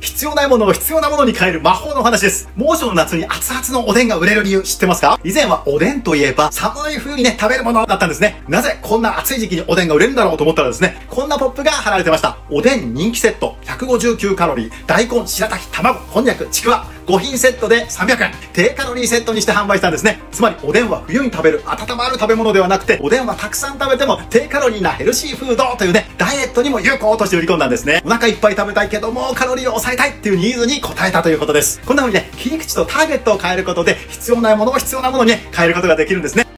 必要ないものを必要なものに変える魔法の話です。猛暑の夏に熱々のおでんが売れる理由知ってますか？以前はおでんといえば寒い冬にね、食べるものだったんですね。なぜこんな暑い時期におでんが売れるんだろうと思ったらですね、こんなポップが貼られてました。おでん人気セット、159カロリー、大根、白滝、卵、こんにゃく、ちくわ、5品セットで300円。低カロリーセットにして販売したんですね。つまりおでんは冬に食べる温まる食べ物ではなくて、おでんはたくさん食べても低カロリーなヘルシーフードというね、ダイエットにも有効として売り込んだんですね。お腹いっぱい食べたいけどもカロリーを抑えたいっていうニーズに応えたということです。こんな風にね、切り口とターゲットを変えることで必要なものを必要なものに、ね、変えることができるんですね。